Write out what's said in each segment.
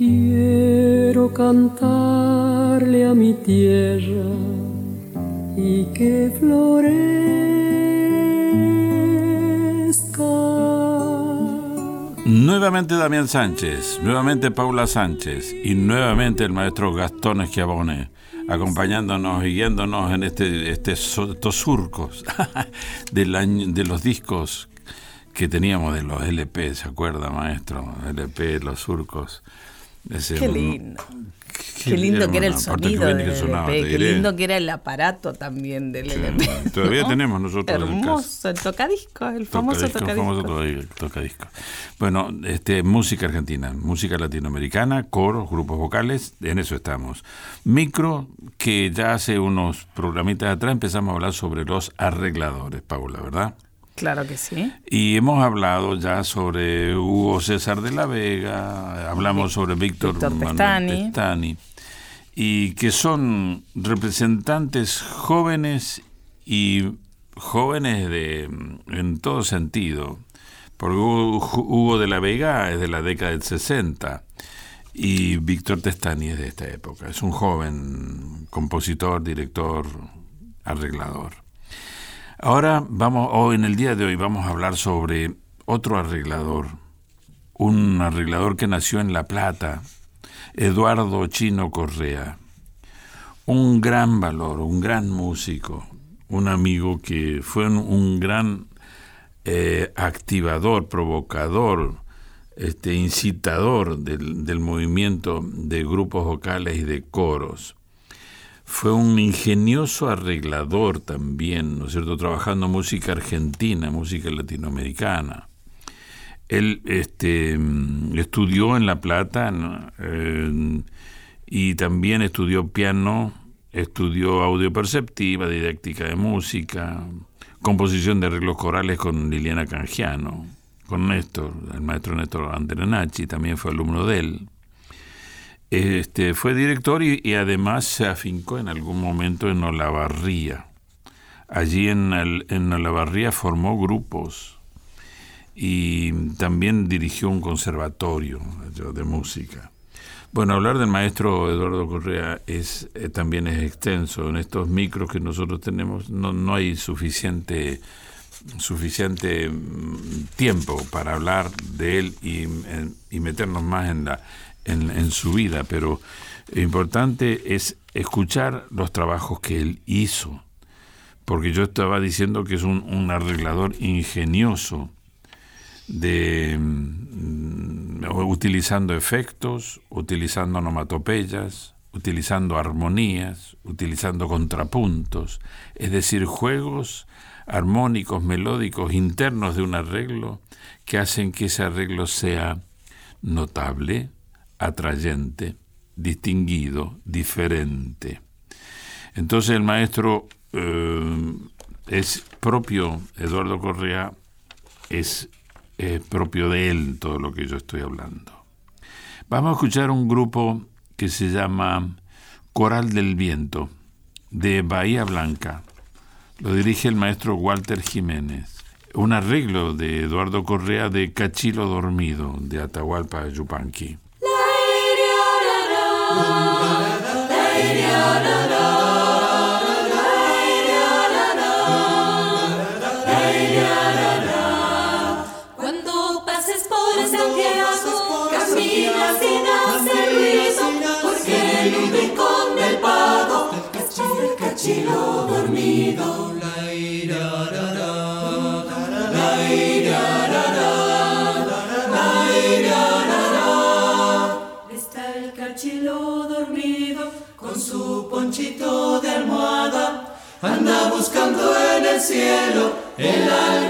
Quiero cantarle a mi tierra y que florezca. Nuevamente Damián Sánchez, nuevamente Paula Sánchez y nuevamente el maestro Gastón Esquiabone acompañándonos y guiándonos en este, este estos surcos de los discos que teníamos de los LP, ¿se acuerda, maestro? LP, los surcos. Qué lindo. Qué, lindo que era el sonido del LP, qué lindo que era el aparato también del LP. Todavía tenemos nosotros. Hermoso, el tocadisco, el famoso tocadisco. tocadisco. Bueno, este, música argentina, música latinoamericana, coros, grupos vocales, en eso estamos. Micro, que ya hace unos programitas atrás empezamos a hablar sobre los arregladores, Paula, ¿verdad? Claro que sí. Y hemos hablado ya sobre Hugo César de la Vega, hablamos sobre Víctor, Manuel y que son representantes jóvenes y jóvenes de en todo sentido. Porque Hugo de la Vega es de la década del 60 y Víctor Testani es de esta época. Es un joven compositor, director, arreglador. Ahora vamos, o en el día de hoy vamos a hablar sobre otro arreglador, un arreglador que nació en La Plata, Eduardo Chino Correa. Un gran valor, un gran músico, un amigo que fue un, gran eh, activador, provocador, este, incitador del, del movimiento de grupos vocales y de coros. Fue un ingenioso arreglador también, ¿no es cierto?, trabajando música argentina, música latinoamericana. Él este, estudió en La Plata eh, y también estudió piano, estudió audio perceptiva, didáctica de música, composición de arreglos corales con Liliana Cangiano, con Néstor, el maestro Néstor Andrenachi, también fue alumno de él. Este, fue director y, además se afincó en algún momento en Olavarría. Allí en, Olavarría formó grupos y también dirigió un conservatorio de música. Bueno, hablar del maestro Eduardo Correa es eh, también es extenso. En estos micros que nosotros tenemos no, no hay suficiente suficiente mm, tiempo para hablar de él y, y meternos más en la en, su vida, pero importante es escuchar los trabajos que él hizo, porque yo estaba diciendo que es un, arreglador ingenioso, de mm, utilizando efectos, utilizando onomatopeyas, utilizando armonías, utilizando contrapuntos, es decir, juegos armónicos, melódicos internos de un arreglo que hacen que ese arreglo sea notable, atrayente, distinguido, diferente. Entonces el maestro eh, es propio, Eduardo Correa, es propio de él todo lo que yo estoy hablando. Vamos a escuchar un grupo que se llama Coral del Viento, de Bahía Blanca. Lo dirige el maestro Walter Jiménez. Un arreglo de Eduardo Correa de Cachilo Dormido, de Atahualpa Yupanqui. Cuando su ponchito de almohada, anda buscando en el cielo el alma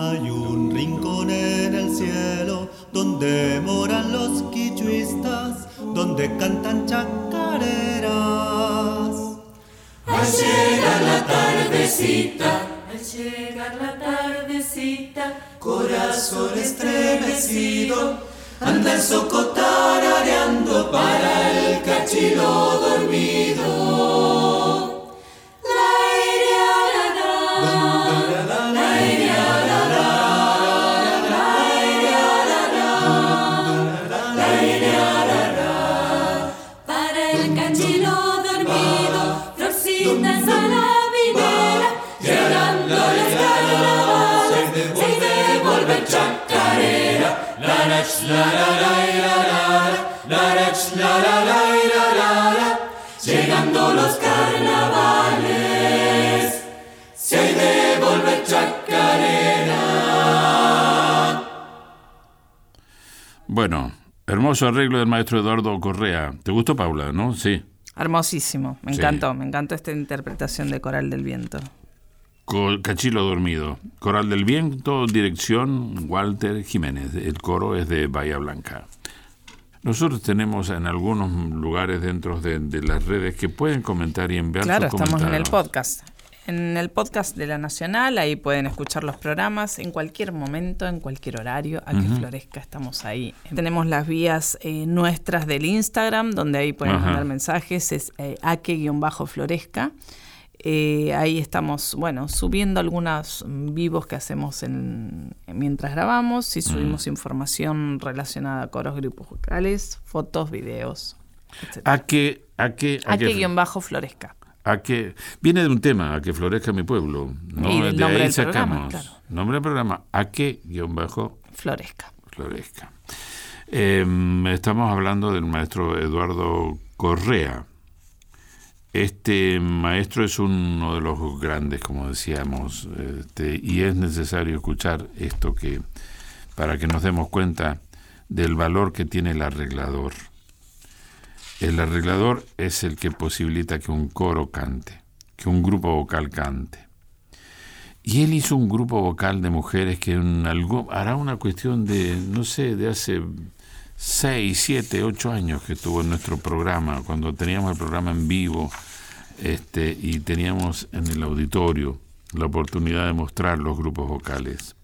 Hay un rincón en el cielo donde moran los quichuistas, donde cantan chacareras. Al llegar la tardecita, al llegar la tardecita, corazón estremecido, anda el socotar areando para el cachilo dormido. Bueno, hermoso arreglo del maestro Eduardo Correa. ¿Te gustó, Paula, no? Sí. Hermosísimo, me encantó, me encantó esta interpretación de Coral del Viento. Cachilo Dormido. Coral del Viento, dirección Walter Jiménez. El coro es de Bahía Blanca. Nosotros tenemos en algunos lugares dentro de, las redes que pueden comentar y enviar Claro, estamos en el podcast. En el podcast de la Nacional, ahí pueden escuchar los programas en cualquier momento, en cualquier horario, a que florezca, estamos ahí. Tenemos las vías eh, nuestras del Instagram, donde ahí pueden mandar mensajes, es eh, ake-florezca. Eh, ahí estamos, bueno, subiendo algunos vivos que hacemos en, mientras grabamos y subimos mm. información relacionada a coros, grupos vocales, fotos, videos. ¿A qué? ¿A qué? ¿A, qué guion bajo florezca? A que viene de un tema, a que florezca mi pueblo. ¿no? Y de ahí sacamos. Nombre del programa, a qué guion bajo florezca. Florezca. Em, estamos hablando del maestro Eduardo Correa. Este maestro es uno de los grandes, como decíamos, este, y es necesario escuchar esto que para que nos demos cuenta del valor que tiene el arreglador. El arreglador es el que posibilita que un coro cante, que un grupo vocal cante. Y él hizo un grupo vocal de mujeres que en algo, hará una cuestión de, no sé, de hace seis, siete, ocho años que estuvo en nuestro programa, cuando teníamos el programa en vivo este, y teníamos en el auditorio la oportunidad de mostrar los grupos vocales.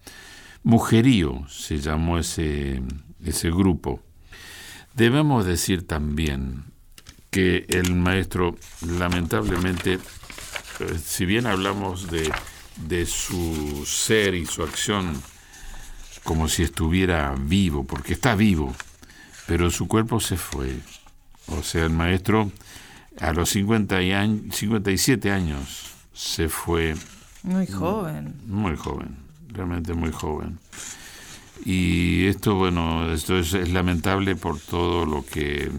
Mujerío se llamó ese, ese grupo. Debemos decir también que el maestro, lamentablemente, eh, si bien hablamos de, de su ser y su acción como si estuviera vivo, porque está vivo, pero su cuerpo se fue. O sea, el maestro a los 50 y 57 años se fue. Muy joven. Muy joven, realmente muy joven. Y esto, bueno, esto es, lamentable por todo lo que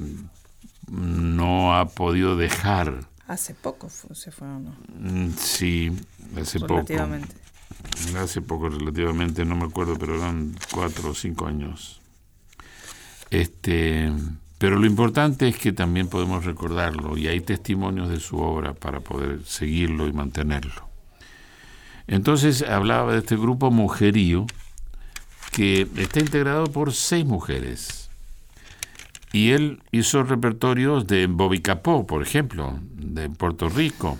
no ha podido dejar. Hace poco se fue, ¿o no? Mm, sí, hace poco. Relativamente. Hace poco, relativamente, no me acuerdo, pero eran cuatro o cinco años. Este, pero lo importante es que también podemos recordarlo y hay testimonios de su obra para poder seguirlo y mantenerlo. Entonces hablaba de este grupo mujerío que está integrado por seis mujeres. Y él hizo repertorios de Bobby Capó, por ejemplo, de Puerto Rico.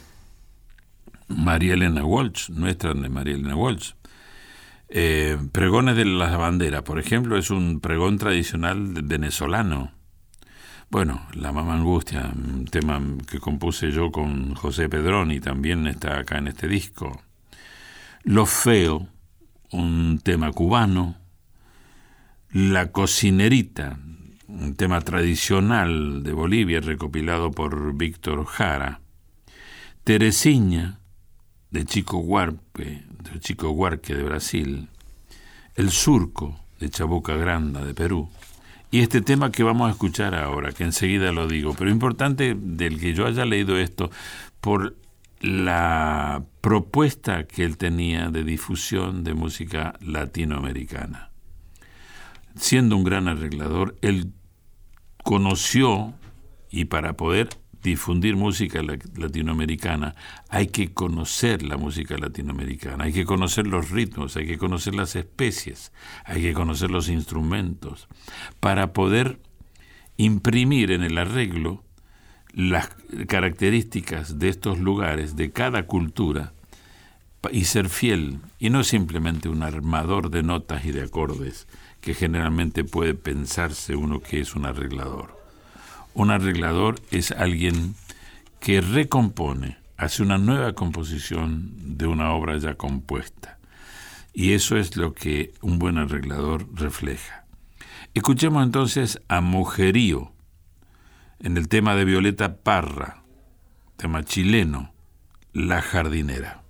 María Elena Walsh, nuestra de María Elena Walsh. Eh, pregones de las banderas, por ejemplo, es un pregón tradicional venezolano. Bueno, La Mamá Angustia, un tema que compuse yo con José Pedroni, también está acá en este disco. Lo Feo, un tema cubano. La Cocinerita, un tema tradicional de Bolivia recopilado por Víctor Jara. Teresiña, de Chico Huarpe, de Chico Huarque de Brasil. El Surco, de Chabuca Granda de Perú. Y este tema que vamos a escuchar ahora, que enseguida lo digo, pero importante del que yo haya leído esto, por la propuesta que él tenía de difusión de música latinoamericana. Siendo un gran arreglador, él conoció y para poder difundir música latinoamericana, hay que conocer la música latinoamericana, hay que conocer los ritmos, hay que conocer las especies, hay que conocer los instrumentos, para poder imprimir en el arreglo las características de estos lugares, de cada cultura, y ser fiel, y no simplemente un armador de notas y de acordes, que generalmente puede pensarse uno que es un arreglador. Un arreglador es alguien que recompone, hace una nueva composición de una obra ya compuesta. Y eso es lo que un buen arreglador refleja. Escuchemos entonces a Mujerío en el tema de Violeta Parra, tema chileno, La jardinera.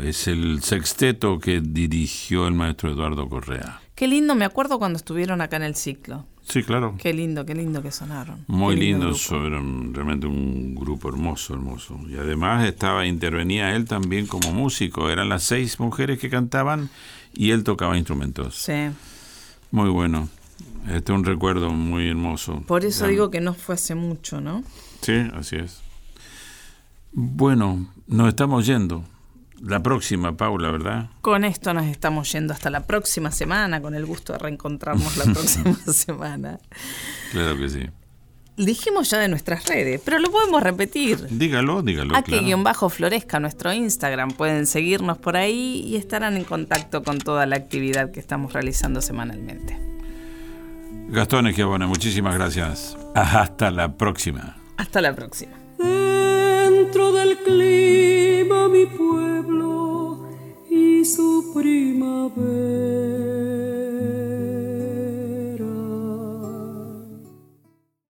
Es el sexteto que dirigió el maestro Eduardo Correa. Qué lindo, me acuerdo cuando estuvieron acá en el ciclo. Sí, claro. Qué lindo, qué lindo que sonaron. Muy lindo, eran realmente un grupo hermoso, hermoso. Y además estaba, intervenía él también como músico. Eran las seis mujeres que cantaban y él tocaba instrumentos. Sí. Muy bueno. Este es un recuerdo muy hermoso. Por eso digo que no fue hace mucho, ¿no? Sí, así es. Bueno, nos estamos yendo. La próxima, Paula, ¿verdad? Con esto nos estamos yendo hasta la próxima semana, con el gusto de reencontrarnos la próxima semana. Claro que sí. Dijimos ya de nuestras redes, pero lo podemos repetir. Dígalo, dígalo. A que guion bajo florezca nuestro Instagram. Pueden seguirnos por ahí y estarán en contacto con toda la actividad que estamos realizando semanalmente. Gastón Egiabona, muchísimas gracias. Hasta la próxima. Hasta la próxima. Clima mi pueblo y su primavera.